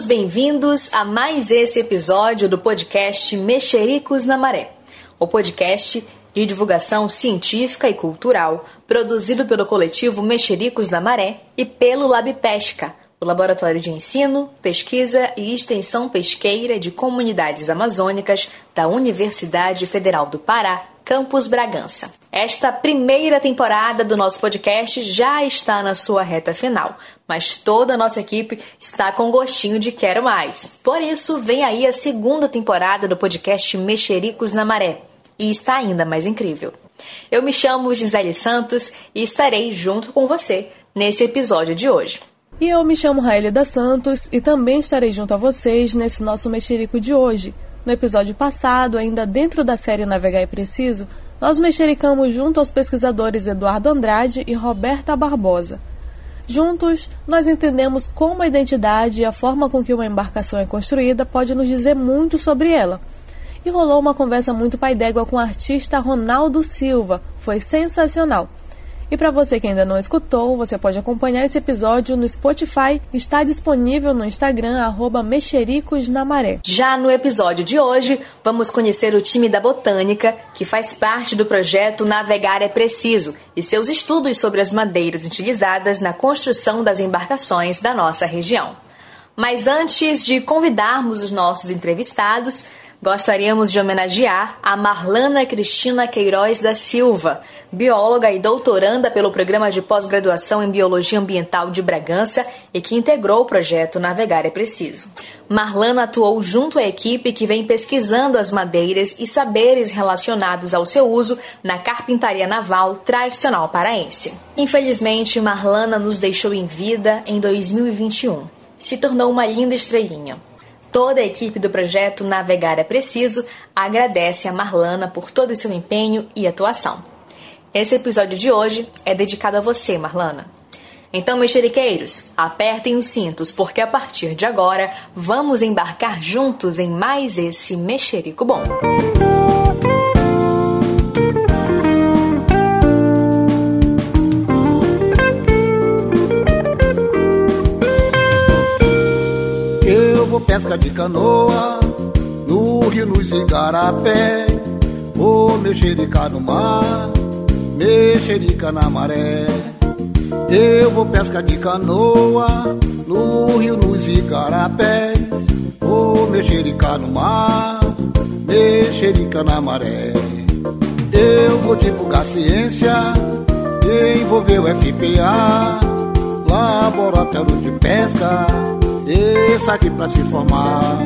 todos bem-vindos a mais esse episódio do podcast Mexericos na Maré, o podcast de divulgação científica e cultural produzido pelo coletivo Mexericos na Maré e pelo Lab Pesca, o Laboratório de Ensino, Pesquisa e Extensão Pesqueira de Comunidades Amazônicas da Universidade Federal do Pará, Campus Bragança. Esta primeira temporada do nosso podcast já está na sua reta final, mas toda a nossa equipe está com gostinho de quero mais. Por isso, vem aí a segunda temporada do podcast Mexericos na Maré e está ainda mais incrível. Eu me chamo Gisele Santos e estarei junto com você nesse episódio de hoje. E eu me chamo Raelida Santos e também estarei junto a vocês nesse nosso mexerico de hoje. No episódio passado, ainda dentro da série Navegar é Preciso, nós mexericamos junto aos pesquisadores Eduardo Andrade e Roberta Barbosa. Juntos, nós entendemos como a identidade e a forma com que uma embarcação é construída pode nos dizer muito sobre ela e rolou uma conversa muito pai d'égua com o artista Ronaldo Silva. Foi sensacional. E para você que ainda não escutou, você pode acompanhar esse episódio no Spotify, está disponível no Instagram, arroba Mexericos na Maré. Já no episódio de hoje, vamos conhecer o time da Botânica, que faz parte do projeto Navegar é Preciso, e seus estudos sobre as madeiras utilizadas na construção das embarcações da nossa região. Mas antes de convidarmos os nossos entrevistados, Gostaríamos de homenagear a Marlana Cristina Queiroz da Silva, bióloga e doutoranda pelo Programa de Pós-Graduação em Biologia Ambiental de Bragança e que integrou o projeto Navegar é Preciso. Marlana atuou junto à equipe que vem pesquisando as madeiras e saberes relacionados ao seu uso na carpintaria naval tradicional paraense. Infelizmente, Marlana nos deixou em vida em 2021. Se tornou uma linda estrelinha. Toda a equipe do projeto Navegar é Preciso agradece a Marlana por todo o seu empenho e atuação. Esse episódio de hoje é dedicado a você, Marlana. Então, mexeriqueiros, apertem os cintos, porque a partir de agora vamos embarcar juntos em mais esse Mexerico Bom. Pesca de canoa, no rio, nos igarapé, vou mexericar no mar, mexerica na maré. Eu vou pesca de canoa, no rio, nos igarapés, vou mexericar no mar, mexerica na maré. Eu vou divulgar ciência, envolver o FPA, laboratório de pesca Desça aqui pra se formar.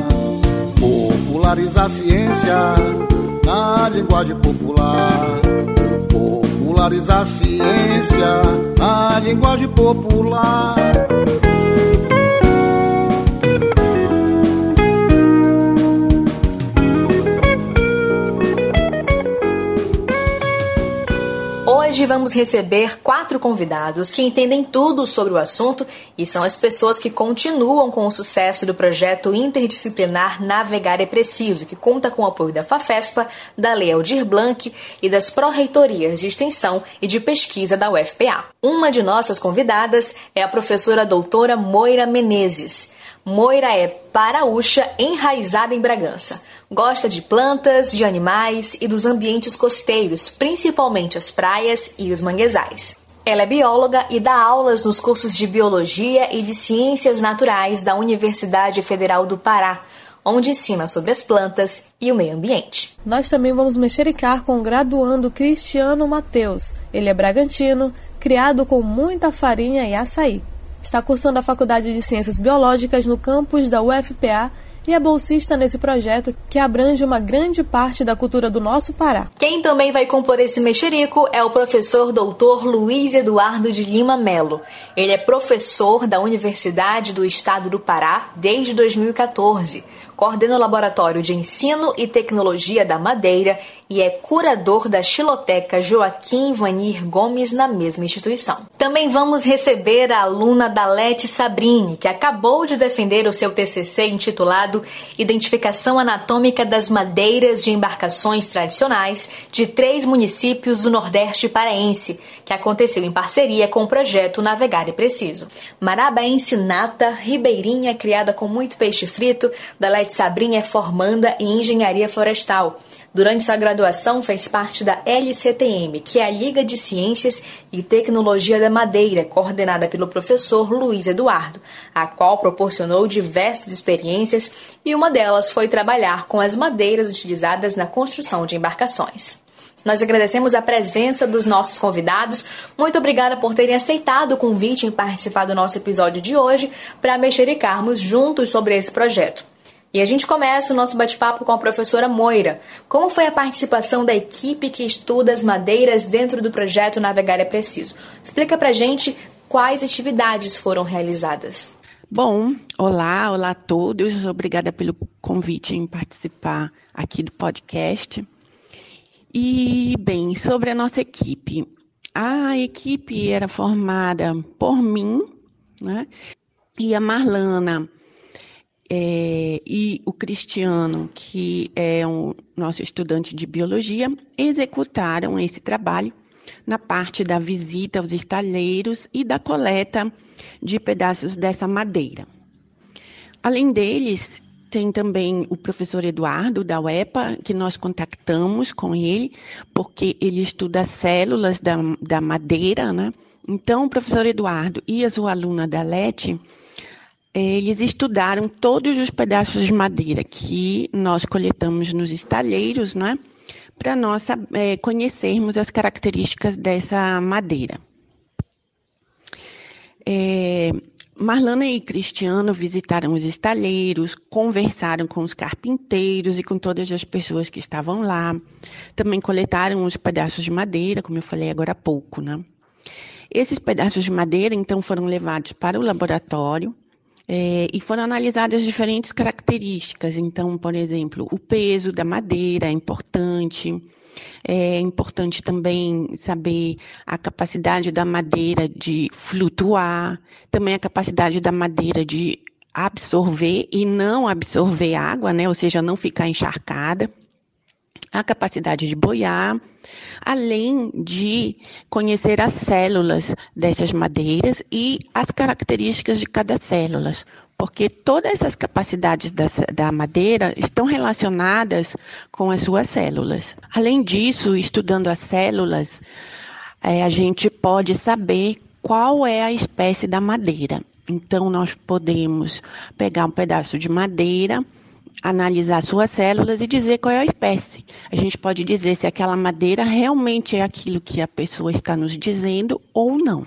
Popularizar a ciência na linguagem popular. Popularizar a ciência na linguagem popular. Hoje vamos receber quatro convidados que entendem tudo sobre o assunto e são as pessoas que continuam com o sucesso do projeto interdisciplinar Navegar é Preciso, que conta com o apoio da FAFESPA, da Lei Aldir Blanc e das pró-reitorias de extensão e de pesquisa da UFPA. Uma de nossas convidadas é a professora doutora Moira Menezes. Moira é paraúcha enraizada em Bragança. Gosta de plantas, de animais e dos ambientes costeiros, principalmente as praias e os manguezais. Ela é bióloga e dá aulas nos cursos de Biologia e de Ciências Naturais da Universidade Federal do Pará, onde ensina sobre as plantas e o meio ambiente. Nós também vamos mexericar com o graduando Cristiano Mateus. Ele é bragantino, criado com muita farinha e açaí. Está cursando a Faculdade de Ciências Biológicas no campus da UFPA e é bolsista nesse projeto que abrange uma grande parte da cultura do nosso Pará. Quem também vai compor esse mexerico é o professor doutor Luiz Eduardo de Lima Melo. Ele é professor da Universidade do Estado do Pará desde 2014, coordena o Laboratório de Ensino e Tecnologia da Madeira e é curador da Xiloteca Joaquim Vanir Gomes na mesma instituição. Também vamos receber a aluna Dalete Sabrini, que acabou de defender o seu TCC intitulado Identificação Anatômica das Madeiras de Embarcações Tradicionais de três municípios do Nordeste paraense, que aconteceu em parceria com o projeto Navegar e Preciso. Marabaense nata, ribeirinha criada com muito peixe frito, Dalete Sabrini é formanda em engenharia florestal. Durante sua graduação, fez parte da LCTM, que é a Liga de Ciências e Tecnologia da Madeira, coordenada pelo professor Luiz Eduardo, a qual proporcionou diversas experiências e uma delas foi trabalhar com as madeiras utilizadas na construção de embarcações. Nós agradecemos a presença dos nossos convidados. Muito obrigada por terem aceitado o convite em participar do nosso episódio de hoje para mexericarmos juntos sobre esse projeto. E a gente começa o nosso bate-papo com a professora Moira. Como foi a participação da equipe que estuda as madeiras dentro do projeto Navegar é Preciso? Explica pra gente quais atividades foram realizadas. Bom, olá, olá a todos. Obrigada pelo convite em participar aqui do podcast. E, bem, sobre a nossa equipe. A equipe era formada por mim, né? E a Marlana é, e o Cristiano, que é um nosso estudante de biologia, executaram esse trabalho na parte da visita aos estaleiros e da coleta de pedaços dessa madeira. Além deles, tem também o professor Eduardo da UEPA, que nós contactamos com ele, porque ele estuda células da, da madeira, né? Então, o professor Eduardo e a sua aluna da LET eles estudaram todos os pedaços de madeira que nós coletamos nos estalheiros, né? Para nós é, conhecermos as características dessa madeira. É, Marlana e Cristiano visitaram os estaleiros, conversaram com os carpinteiros e com todas as pessoas que estavam lá. Também coletaram os pedaços de madeira, como eu falei agora há pouco, né? Esses pedaços de madeira, então, foram levados para o laboratório é, e foram analisadas diferentes características. Então, por exemplo, o peso da madeira é importante. É importante também saber a capacidade da madeira de flutuar, também a capacidade da madeira de absorver e não absorver água, né? Ou seja, não ficar encharcada a capacidade de boiar, além de conhecer as células dessas madeiras e as características de cada célula, porque todas essas capacidades da, da, madeira estão relacionadas com as suas células. Além disso, estudando as células, é, a gente pode saber qual é a espécie da madeira. Então, nós podemos pegar um pedaço de madeira analisar suas células e dizer qual é a espécie. A gente pode dizer se aquela madeira realmente é aquilo que a pessoa está nos dizendo ou não.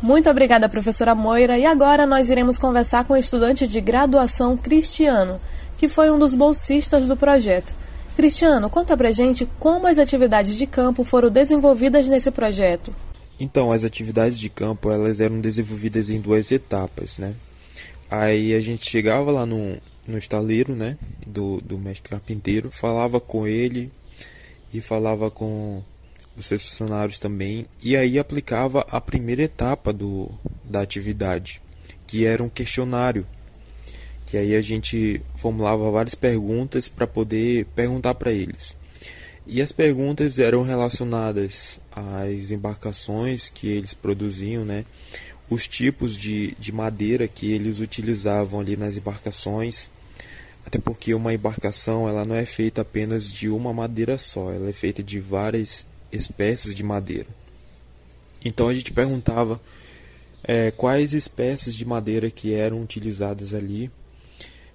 Muito obrigada, professora Moira. E agora nós iremos conversar com o estudante de graduação Cristiano, que foi um dos bolsistas do projeto. Cristiano, conta pra gente como as atividades de campo foram desenvolvidas nesse projeto. Então, as atividades de campo, elas eram desenvolvidas em duas etapas, né? Aí a gente chegava lá no, no estaleiro, né, do, do mestre carpinteiro, falava com ele e falava com os seus funcionários também, e aí aplicava a primeira etapa do, da atividade, que era um questionário, que aí a gente formulava várias perguntas para poder perguntar para eles. E as perguntas eram relacionadas às embarcações que eles produziam, né? os tipos de, de madeira que eles utilizavam ali nas embarcações, até porque uma embarcação ela não é feita apenas de uma madeira só, ela é feita de várias espécies de madeira. Então a gente perguntava é, quais espécies de madeira que eram utilizadas ali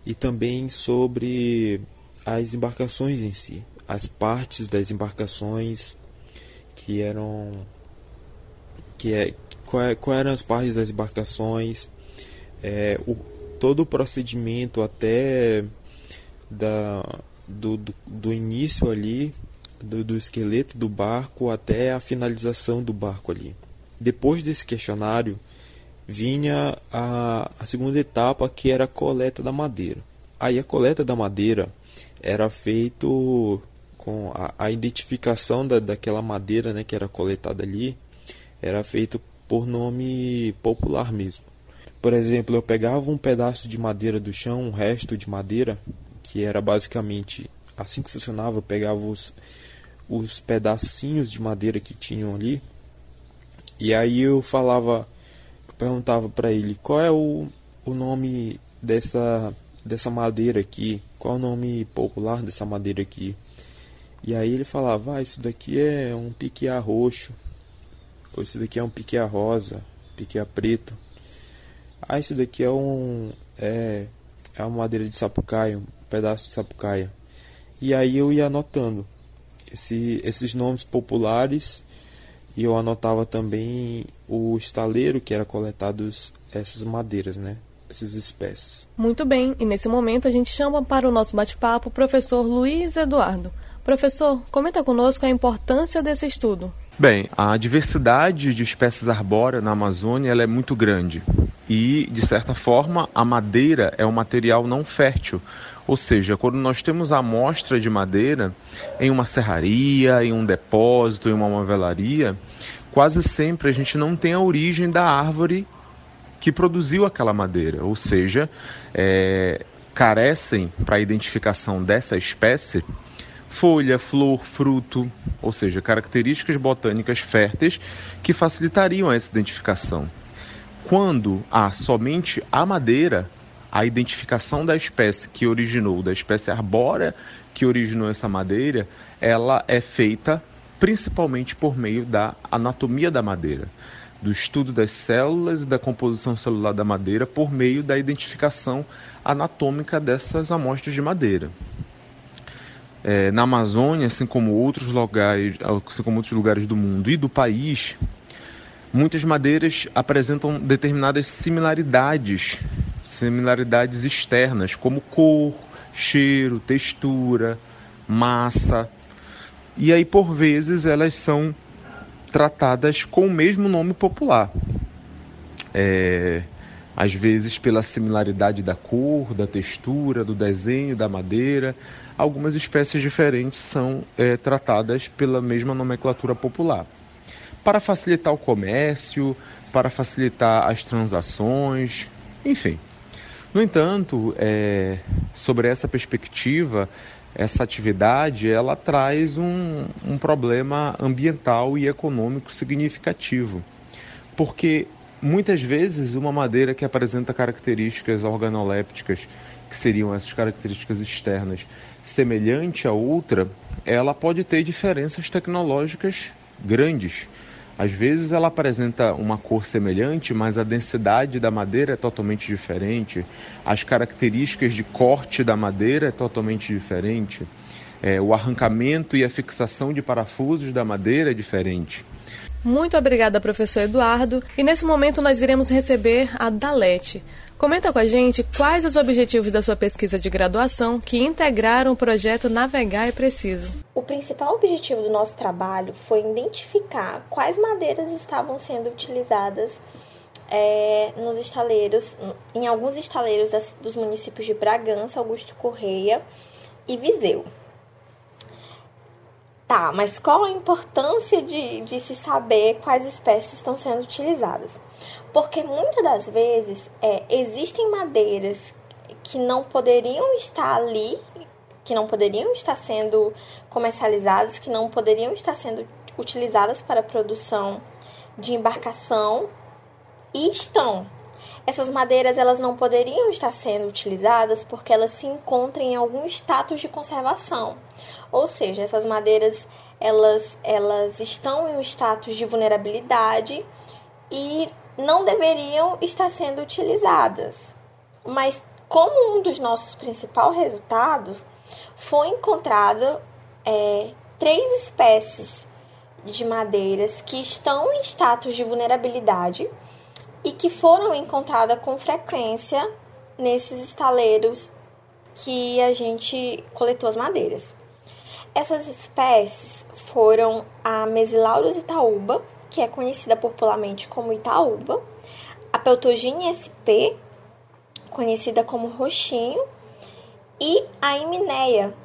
e também sobre as embarcações em si, as partes das embarcações que eram que é quais qual eram as partes das embarcações, é, o, todo o procedimento até da, do, do, do início ali, do, do esqueleto do barco até a finalização do barco ali. Depois desse questionário, vinha a, a segunda etapa que era a coleta da madeira. Aí a coleta da madeira era feito com a, a identificação da, daquela madeira né, que era coletada ali era feito por nome popular mesmo. Por exemplo, eu pegava um pedaço de madeira do chão, um resto de madeira, que era basicamente assim que funcionava, eu pegava os, os pedacinhos de madeira que tinham ali, e aí eu falava, eu perguntava para ele qual é o, o nome dessa, dessa madeira aqui, qual é o nome popular dessa madeira aqui. E aí ele falava, ah, isso daqui é um piqueá roxo, ou isso daqui é um piqueá rosa, piqueá preto. Ah, isso daqui é um é, é uma madeira de sapucaia, um pedaço de sapucaia. E aí eu ia anotando esse, esses nomes populares e eu anotava também o estaleiro que era coletados essas madeiras, né? Essas espécies. Muito bem, e nesse momento a gente chama para o nosso bate-papo o professor Luiz Eduardo. Professor, comenta conosco a importância desse estudo. Bem, a diversidade de espécies arbóreas na Amazônia ela é muito grande e, de certa forma, a madeira é um material não fértil. Ou seja, quando nós temos a amostra de madeira em uma serraria, em um depósito, em uma movelaria, quase sempre a gente não tem a origem da árvore que produziu aquela madeira. Ou seja, é, carecem para a identificação dessa espécie folha, flor, fruto, ou seja, características botânicas férteis que facilitariam essa identificação. Quando há somente a madeira, a identificação da espécie que originou, da espécie arbórea que originou essa madeira, ela é feita principalmente por meio da anatomia da madeira, do estudo das células e da composição celular da madeira por meio da identificação anatômica dessas amostras de madeira é, na Amazônia, assim como outros lugares, assim como outros lugares do mundo e do país, muitas madeiras apresentam determinadas similaridades, similaridades externas, como cor, cheiro, textura, massa. E aí, por vezes, elas são tratadas com o mesmo nome popular. É, às vezes pela similaridade da cor, da textura, do desenho da madeira, algumas espécies diferentes são é, tratadas pela mesma nomenclatura popular. Para facilitar o comércio, para facilitar as transações, enfim. No entanto, é, sobre essa perspectiva, essa atividade ela traz um, um problema ambiental e econômico significativo, porque muitas vezes uma madeira que apresenta características organolépticas, que seriam essas características externas, semelhante a outra, ela pode ter diferenças tecnológicas grandes. Às vezes ela apresenta uma cor semelhante, mas a densidade da madeira é totalmente diferente, as características de corte da madeira é totalmente diferente, é, o arrancamento e a fixação de parafusos da madeira é diferente. Muito obrigada, professor Eduardo. E nesse momento nós iremos receber a Dalete. Comenta com a gente quais os objetivos da sua pesquisa de graduação que integraram o projeto Navegar é Preciso. O principal objetivo do nosso trabalho foi identificar quais madeiras estavam sendo utilizadas é, nos estaleiros, em alguns estaleiros dos municípios de Bragança, Augusto Correia e Viseu. Tá, mas qual a importância de, de se saber quais espécies estão sendo utilizadas? Porque muitas das vezes é, existem madeiras que não poderiam estar ali, que não poderiam estar sendo comercializadas, que não poderiam estar sendo utilizadas para produção de embarcação e estão. Essas madeiras elas não poderiam estar sendo utilizadas porque elas se encontram em algum status de conservação. Ou seja, essas madeiras elas, elas estão em um status de vulnerabilidade e não deveriam estar sendo utilizadas. Mas como um dos nossos principais resultados foi encontrado é, três espécies de madeiras que estão em status de vulnerabilidade e que foram encontradas com frequência nesses estaleiros que a gente coletou as madeiras. Essas espécies foram a Mesilaurus itaúba, que é conhecida popularmente como Itaúba, a Peltogine sp, conhecida como roxinho, e a Imineia,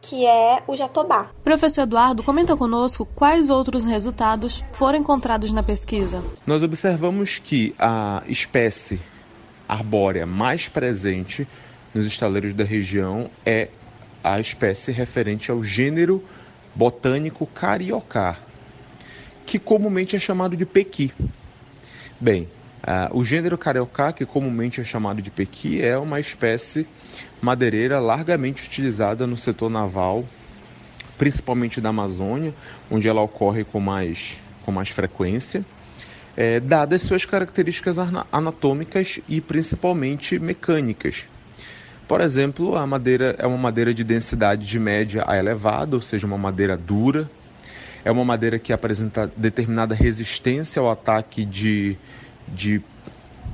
que é o jatobá. Professor Eduardo, comenta conosco quais outros resultados foram encontrados na pesquisa. Nós observamos que a espécie arbórea mais presente nos estaleiros da região é a espécie referente ao gênero botânico Cariocar, que comumente é chamado de pequi. Bem, uh, o gênero Cariocar, que comumente é chamado de pequi, é uma espécie madeireira largamente utilizada no setor naval, principalmente da Amazônia, onde ela ocorre com mais, com mais frequência, é, dadas suas características anatômicas e principalmente mecânicas. Por exemplo, a madeira é uma madeira de densidade de média a elevada, ou seja, uma madeira dura. É uma madeira que apresenta determinada resistência ao ataque de, de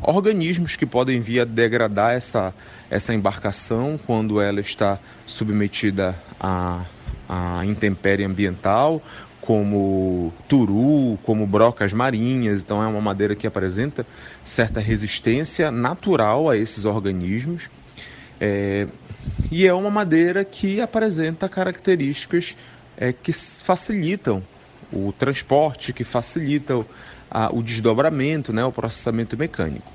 organismos que podem vir a degradar essa, essa embarcação quando ela está submetida à, à intempérie ambiental, como turu, como brocas marinhas. Então, é uma madeira que apresenta certa resistência natural a esses organismos. É, e é uma madeira que apresenta características é, que facilitam o transporte, que facilitam a, o desdobramento, né, o processamento mecânico.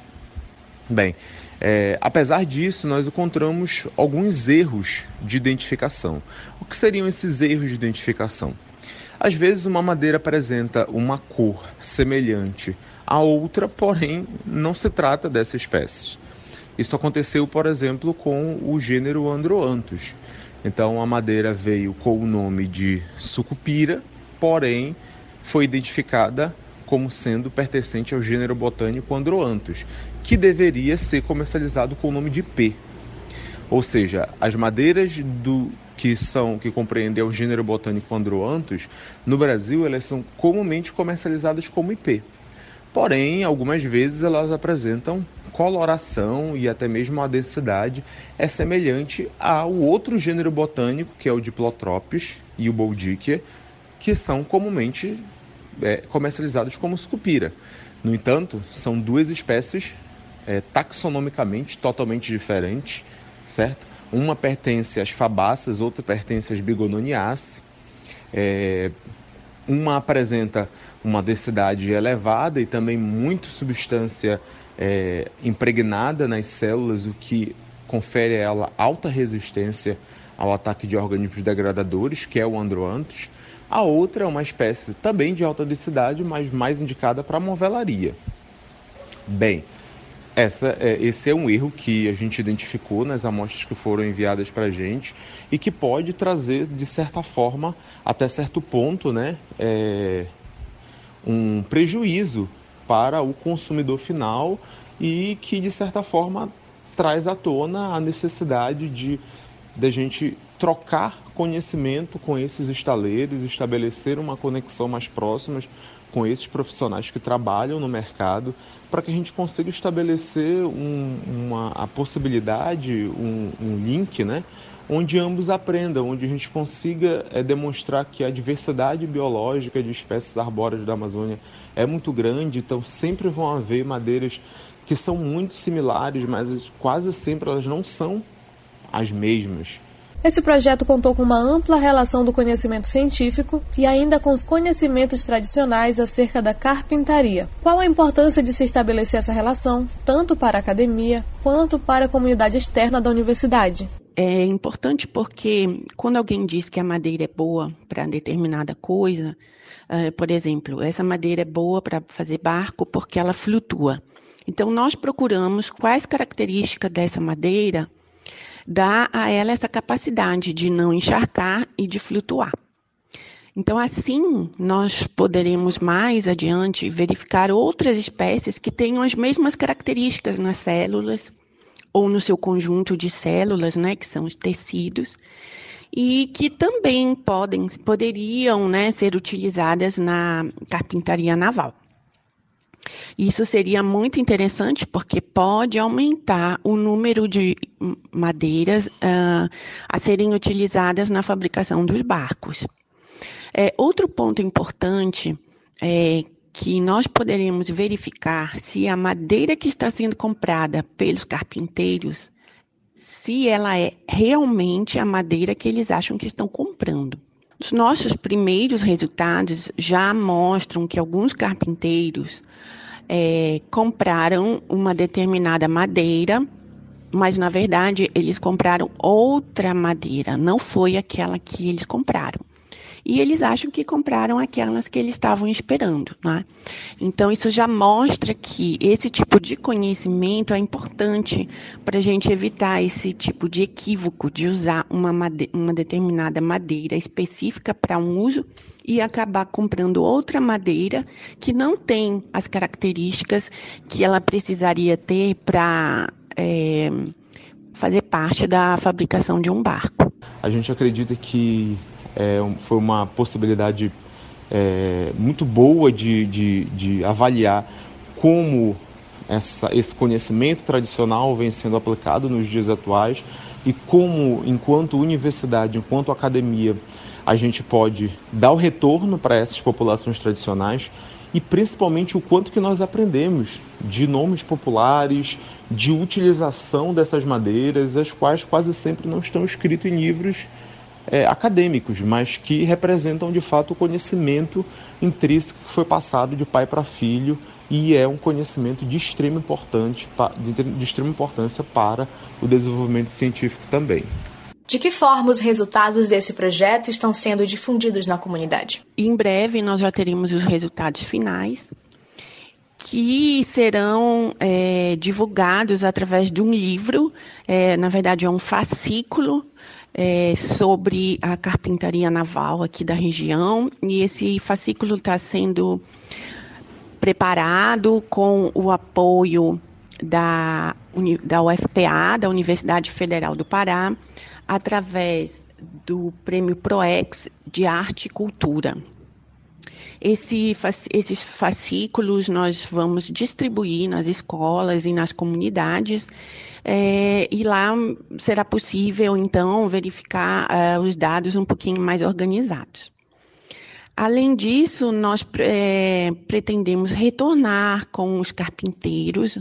Bem, é, apesar disso, nós encontramos alguns erros de identificação. O que seriam esses erros de identificação? Às vezes, uma madeira apresenta uma cor semelhante a outra, porém não se trata dessa espécie. Isso aconteceu, por exemplo, com o gênero Androanthus. Então a madeira veio com o nome de sucupira, porém foi identificada como sendo pertencente ao gênero botânico Androanthus, que deveria ser comercializado com o nome de P. Ou seja, as madeiras do que são que compreendem o gênero botânico Androanthus, no Brasil elas são comumente comercializadas como IP. Porém, algumas vezes elas apresentam coloração e até mesmo a densidade é semelhante ao outro gênero botânico, que é o Diplotropis e o Boldichia, que são comumente é, comercializados como sucupira. No entanto, são duas espécies é, taxonomicamente totalmente diferentes, certo? Uma pertence às fabáceas, outra pertence às bigononiaceae. É, uma apresenta uma densidade elevada e também muito substância é, impregnada nas células, o que confere a ela alta resistência ao ataque de organismos degradadores, que é o androanthus. A outra é uma espécie também de alta densidade, mas mais indicada para movelaria. Bem, essa, é, esse é um erro que a gente identificou nas amostras que foram enviadas para a gente e que pode trazer, de certa forma, até certo ponto, né, é, um prejuízo para o consumidor final e que, de certa forma, traz à tona a necessidade de, de a gente trocar conhecimento com esses estaleiros, estabelecer uma conexão mais próxima com esses profissionais que trabalham no mercado, para que a gente consiga estabelecer um, uma, a possibilidade, um, um, link, né, onde ambos aprendam, onde a gente consiga é, demonstrar que a diversidade biológica de espécies arbóreas da Amazônia é muito grande, então sempre vão haver madeiras que são muito similares, mas quase sempre elas não são as mesmas. Esse projeto contou com uma ampla relação do conhecimento científico e ainda com os conhecimentos tradicionais acerca da carpintaria. Qual a importância de se estabelecer essa relação, tanto para a academia quanto para a comunidade externa da universidade? É importante porque quando alguém diz que a madeira é boa para determinada coisa, uh, por exemplo, essa madeira é boa para fazer barco porque ela flutua. Então, nós procuramos quais características dessa madeira dá a ela essa capacidade de não encharcar e de flutuar. Então, assim, nós poderemos mais adiante verificar outras espécies que tenham as mesmas características nas células ou no seu conjunto de células, né, que são os tecidos, e que também podem, poderiam né, ser utilizadas na carpintaria naval. Isso seria muito interessante porque pode aumentar o número de madeiras uh, a serem utilizadas na fabricação dos barcos. É, outro ponto importante é que nós poderemos verificar se a madeira que está sendo comprada pelos carpinteiros se ela é realmente a madeira que eles acham que estão comprando. Os nossos primeiros resultados já mostram que alguns carpinteiros é, compraram uma determinada madeira, mas na verdade eles compraram outra madeira, não foi aquela que eles compraram e eles acham que compraram aquelas que eles estavam esperando. Né? Então, isso já mostra que esse tipo de conhecimento é importante para a gente evitar esse tipo de equívoco de usar uma, uma determinada madeira específica para um uso e acabar comprando outra madeira que não tem as características que ela precisaria ter para é, fazer parte da fabricação de um barco. A gente acredita que é, foi uma possibilidade é, muito boa de, de, de avaliar como essa, esse conhecimento tradicional vem sendo aplicado nos dias atuais e como, enquanto universidade, enquanto academia, a gente pode dar o retorno para essas populações tradicionais e principalmente o quanto que nós aprendemos de nomes populares, de utilização dessas madeiras, as quais quase sempre não estão escritos em livros é, acadêmicos, mas que representam de fato o conhecimento intrínseco que foi passado de pai para filho e é um conhecimento de extrema, importante, de extrema importância para o desenvolvimento científico também. De que forma os resultados desse projeto estão sendo difundidos na comunidade? Em breve nós já teremos os resultados finais, que serão é, divulgados através de um livro, é, na verdade é um fascículo é, sobre a carpintaria naval aqui da região, e esse fascículo está sendo preparado com o apoio da, da UFPA, da Universidade Federal do Pará, através do Prêmio PROEX de Arte e Cultura. Esse, esses fascículos nós vamos distribuir nas escolas e nas comunidades é, e lá será possível, então, verificar uh, os dados um pouquinho mais organizados. Além disso, nós é, pretendemos retornar com os carpinteiros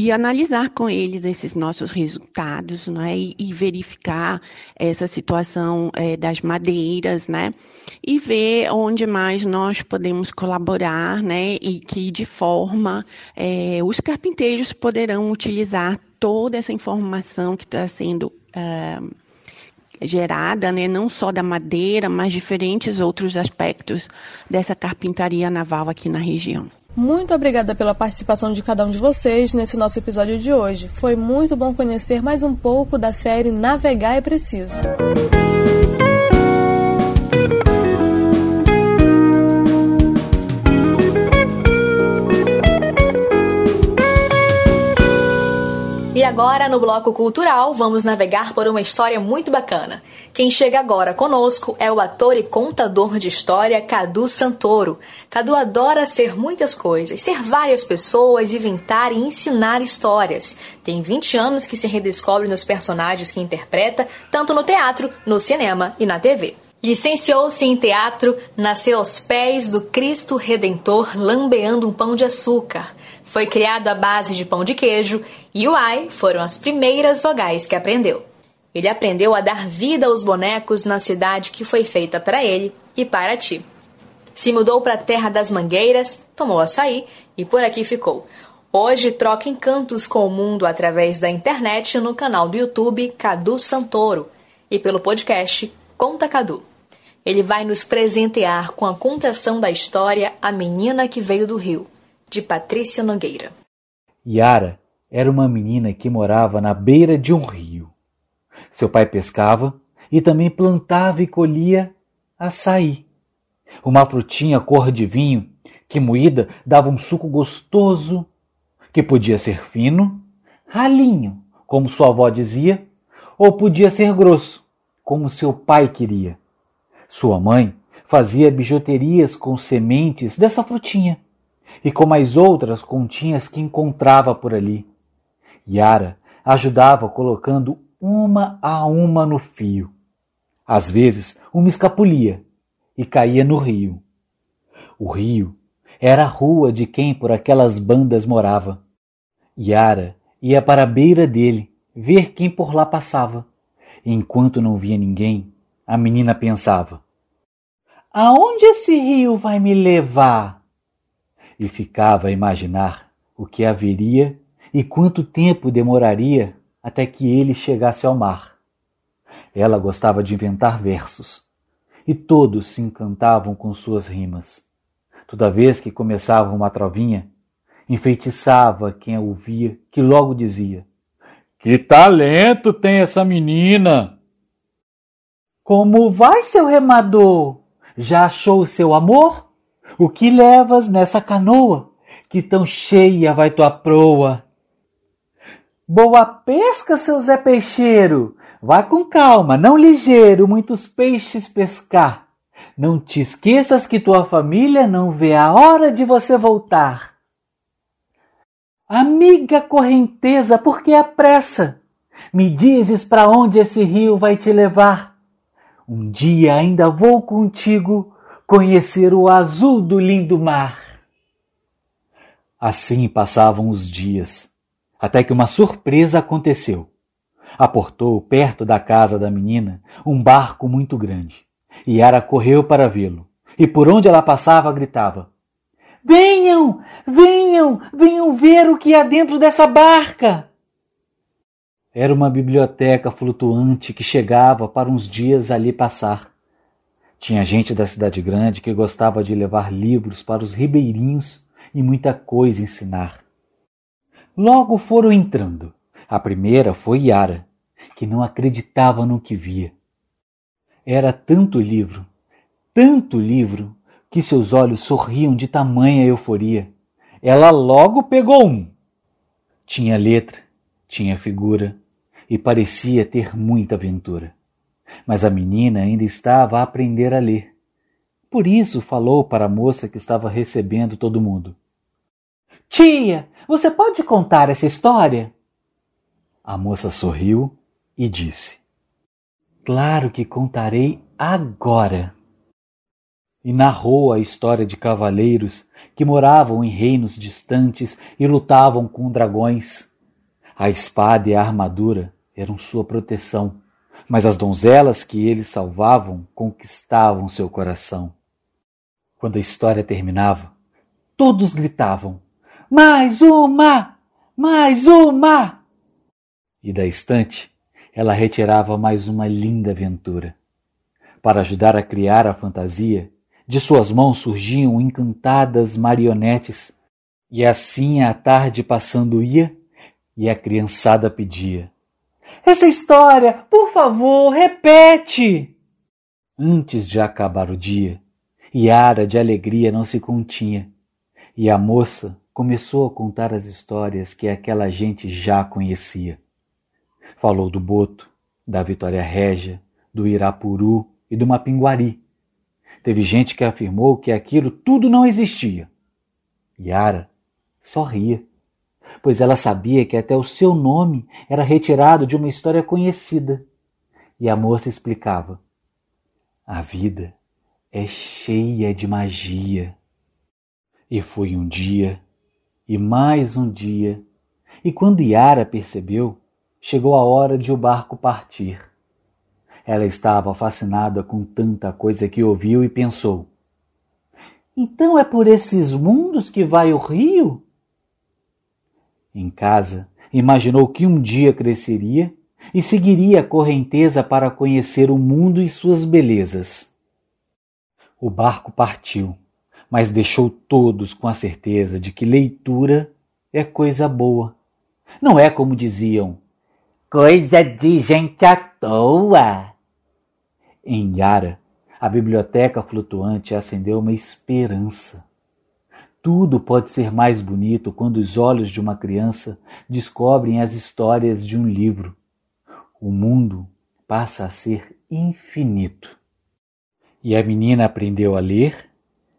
e analisar com eles esses nossos resultados, né, e, e verificar essa situação é, das madeiras, né, e ver onde mais nós podemos colaborar, né, e que de forma é, os carpinteiros poderão utilizar toda essa informação que está sendo uh, gerada, né, não só da madeira, mas diferentes outros aspectos dessa carpintaria naval aqui na região. Muito obrigada pela participação de cada um de vocês nesse nosso episódio de hoje. Foi muito bom conhecer mais um pouco da série Navegar é Preciso. Agora, no bloco cultural, vamos navegar por uma história muito bacana. Quem chega agora conosco é o ator e contador de história Cadu Santoro. Cadu adora ser muitas coisas, ser várias pessoas, inventar e ensinar histórias. Tem 20 anos que se redescobre nos personagens que interpreta, tanto no teatro, no cinema e na TV. Licenciou-se em teatro, nasceu aos pés do Cristo Redentor lambeando um pão de açúcar. Foi criado à base de pão de queijo e o ai foram as primeiras vogais que aprendeu. Ele aprendeu a dar vida aos bonecos na cidade que foi feita para ele e para ti. Se mudou para a terra das mangueiras, tomou açaí e por aqui ficou. Hoje troca encantos com o mundo através da internet no canal do YouTube Cadu Santoro e pelo podcast Conta Cadu. Ele vai nos presentear com a contação da história A Menina que Veio do Rio de Patrícia Nogueira. Yara era uma menina que morava na beira de um rio. Seu pai pescava e também plantava e colhia açaí, uma frutinha cor de vinho que moída dava um suco gostoso que podia ser fino, ralinho, como sua avó dizia, ou podia ser grosso, como seu pai queria. Sua mãe fazia bijuterias com sementes dessa frutinha e com mais outras continhas que encontrava por ali. Yara ajudava colocando uma a uma no fio. Às vezes, uma escapulia e caía no rio. O rio era a rua de quem por aquelas bandas morava. Yara ia para a beira dele ver quem por lá passava. Enquanto não via ninguém, a menina pensava: Aonde esse rio vai me levar? E ficava a imaginar o que haveria e quanto tempo demoraria até que ele chegasse ao mar. Ela gostava de inventar versos, e todos se encantavam com suas rimas. Toda vez que começava uma trovinha, enfeitiçava quem a ouvia, que logo dizia: Que talento tem essa menina! Como vai, seu remador? Já achou o seu amor? O que levas nessa canoa? Que tão cheia vai tua proa? Boa pesca, seu Zé Peixeiro! Vá com calma, não ligeiro, muitos peixes pescar. Não te esqueças que tua família não vê a hora de você voltar. Amiga correnteza, por que a pressa? Me dizes para onde esse rio vai te levar? Um dia ainda vou contigo conhecer o azul do lindo mar. Assim passavam os dias, até que uma surpresa aconteceu. Aportou perto da casa da menina um barco muito grande. Yara correu para vê-lo, e por onde ela passava gritava: Venham, venham, venham ver o que há dentro dessa barca. Era uma biblioteca flutuante que chegava para uns dias ali passar. Tinha gente da cidade grande que gostava de levar livros para os ribeirinhos e muita coisa ensinar. Logo foram entrando. A primeira foi Yara, que não acreditava no que via. Era tanto livro, tanto livro, que seus olhos sorriam de tamanha euforia. Ela logo pegou um. Tinha letra, tinha figura e parecia ter muita aventura. Mas a menina ainda estava a aprender a ler. Por isso falou para a moça que estava recebendo todo mundo. Tia, você pode contar essa história? A moça sorriu e disse: Claro que contarei agora e narrou a história de cavaleiros que moravam em reinos distantes e lutavam com dragões. A espada e a armadura eram sua proteção, mas as donzelas que eles salvavam conquistavam seu coração. Quando a história terminava, todos gritavam: Mais uma! Mais uma! E da estante, ela retirava mais uma linda aventura. Para ajudar a criar a fantasia, de suas mãos surgiam encantadas marionetes, e assim a tarde passando ia, e a criançada pedia: Essa história, por favor, repete! Antes de acabar o dia, Yara de alegria não se continha, e a moça começou a contar as histórias que aquela gente já conhecia. Falou do Boto, da Vitória Régia, do Irapuru e do Mapinguari, Teve gente que afirmou que aquilo tudo não existia. Yara só ria, pois ela sabia que até o seu nome era retirado de uma história conhecida. E a moça explicava: A vida é cheia de magia. E foi um dia, e mais um dia, e quando Yara percebeu, chegou a hora de o barco partir. Ela estava fascinada com tanta coisa que ouviu e pensou: Então é por esses mundos que vai o rio? Em casa, imaginou que um dia cresceria e seguiria a correnteza para conhecer o mundo e suas belezas. O barco partiu, mas deixou todos com a certeza de que leitura é coisa boa. Não é como diziam, coisa de gente à toa. Em Yara, a biblioteca flutuante acendeu uma esperança. Tudo pode ser mais bonito quando os olhos de uma criança descobrem as histórias de um livro. O mundo passa a ser infinito. E a menina aprendeu a ler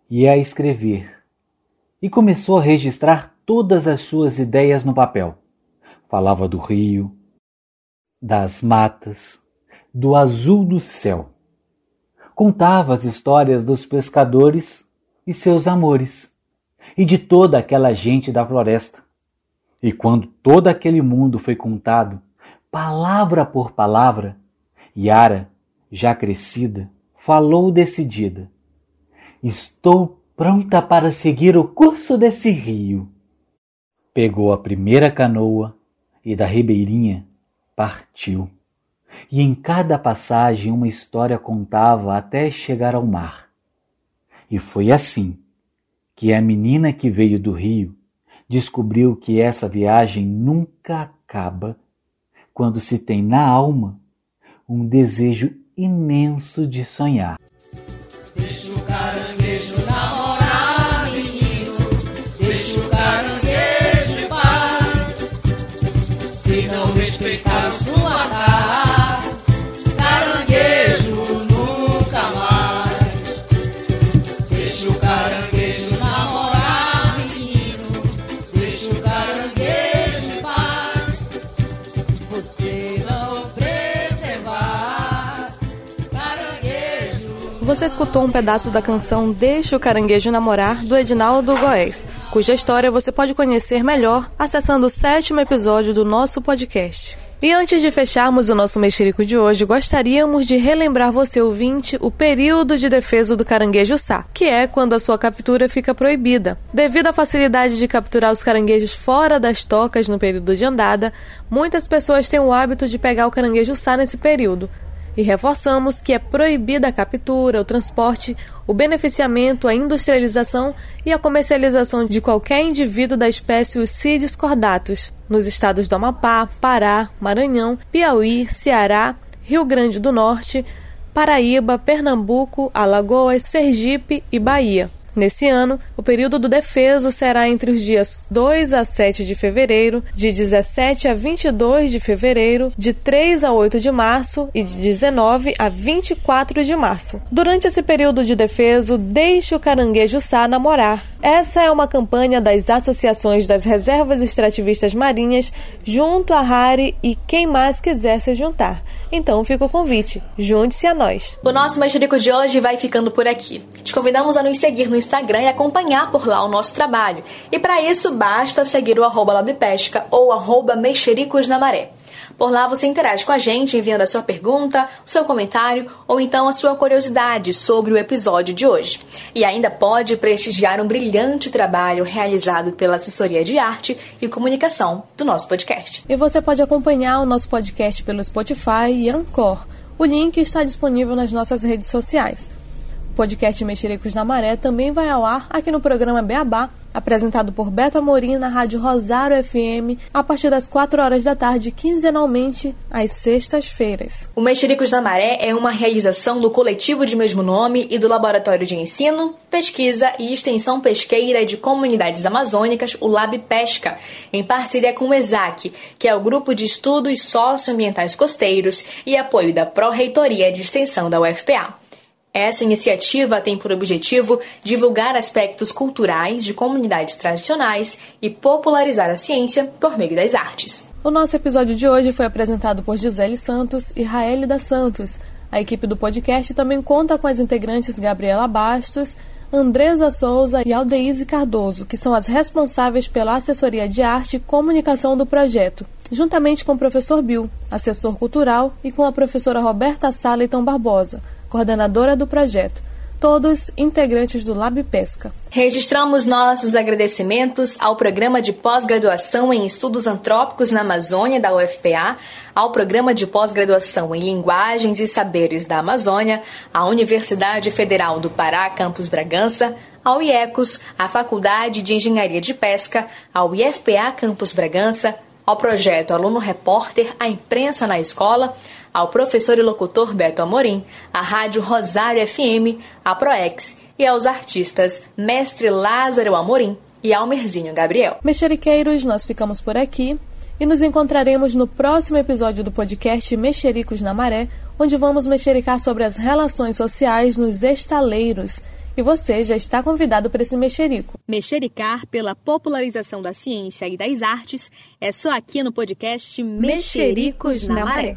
e a escrever, e começou a registrar todas as suas ideias no papel. Falava do rio, das matas, do azul do céu contava as histórias dos pescadores e seus amores, e de toda aquela gente da floresta. E quando todo aquele mundo foi contado, palavra por palavra, Yara, já crescida, falou decidida: Estou pronta para seguir o curso desse rio. Pegou a primeira canoa e da ribeirinha partiu. E em cada passagem uma história contava até chegar ao mar. E foi assim que a menina que veio do rio descobriu que essa viagem nunca acaba quando se tem na alma um desejo imenso de sonhar. Você escutou um pedaço da canção Deixa o Caranguejo Namorar, do Edinaldo Goés, cuja história você pode conhecer melhor acessando o sétimo episódio do nosso podcast. E antes de fecharmos o nosso mexerico de hoje, gostaríamos de relembrar você, ouvinte, o período de defesa do caranguejo sá, que é quando a sua captura fica proibida. Devido à facilidade de capturar os caranguejos fora das tocas no período de andada, muitas pessoas têm o hábito de pegar o caranguejo sá nesse período, e reforçamos que é proibida a captura, o transporte, o beneficiamento, a industrialização e a comercialização de qualquer indivíduo da espécie os Cides cordatus nos estados do Amapá, Pará, Maranhão, Piauí, Ceará, Rio Grande do Norte, Paraíba, Pernambuco, Alagoas, Sergipe e Bahia. Nesse ano, o período do defeso será entre os dias 2 a 7 de fevereiro, de 17 a 22 de fevereiro, de 3 a 8 de março e de 19 a 24 de março. Durante esse período de defeso, deixe o caranguejo sá namorar. Essa é uma campanha das associações das reservas extrativistas marinhas junto à RARE e quem mais quiser se juntar. Então fica o convite, junte-se a nós. O nosso Mexerico de hoje vai ficando por aqui. Te convidamos a nos seguir no Instagram e acompanhar por lá o nosso trabalho. E para isso basta seguir o arroba Labpesca ou arroba Mexericos na Maré. Por lá você interage com a gente enviando a sua pergunta, o seu comentário ou então a sua curiosidade sobre o episódio de hoje. E ainda pode prestigiar um brilhante trabalho realizado pela assessoria de arte e comunicação do nosso podcast. E você pode acompanhar o nosso podcast pelo Spotify e Anchor. O link está disponível nas nossas redes sociais. O podcast Mexericos na Maré também vai ao ar aqui no programa Beabá, apresentado por Beto Amorim na Rádio Rosário FM, a partir das 4 horas da tarde, quinzenalmente, às sextas-feiras. O Mexericos na Maré é uma realização do coletivo de mesmo nome e do Laboratório de Ensino, Pesquisa e Extensão Pesqueira de Comunidades Amazônicas, o Lab Pesca, em parceria com o ESAC, que é o Grupo de Estudos Socioambientais Costeiros e apoio da Pró-Reitoria de Extensão da UFPA. Essa iniciativa tem por objetivo divulgar aspectos culturais de comunidades tradicionais e popularizar a ciência por meio das artes. O nosso episódio de hoje foi apresentado por Gisele Santos e Raeli da Santos. A equipe do podcast também conta com as integrantes Gabriela Bastos, Andresa Souza e Aldeise Cardoso, que são as responsáveis pela assessoria de arte e comunicação do projeto, juntamente com o professor Bill, assessor cultural, e com a professora Roberta Saliton Barbosa, coordenadora do projeto, todos integrantes do Lab Pesca. Registramos nossos agradecimentos ao Programa de Pós-Graduação em Estudos Antrópicos na Amazônia da UFPA, ao Programa de Pós-Graduação em Linguagens e Saberes da Amazônia, à Universidade Federal do Pará, Campus Bragança, ao IECOS, à Faculdade de Engenharia de Pesca, ao IFPA Campus Bragança, ao projeto Aluno Repórter, a imprensa na escola, ao professor e locutor Beto Amorim, à Rádio Rosário FM, à Proex e aos artistas Mestre Lázaro Amorim e Almerzinho Gabriel. Mexeriqueiros, nós ficamos por aqui e nos encontraremos no próximo episódio do podcast Mexericos na Maré, onde vamos mexericar sobre as relações sociais nos estaleiros. E você já está convidado para esse mexerico. Mexericar pela popularização da ciência e das artes é só aqui no podcast Mexericos, na Maré.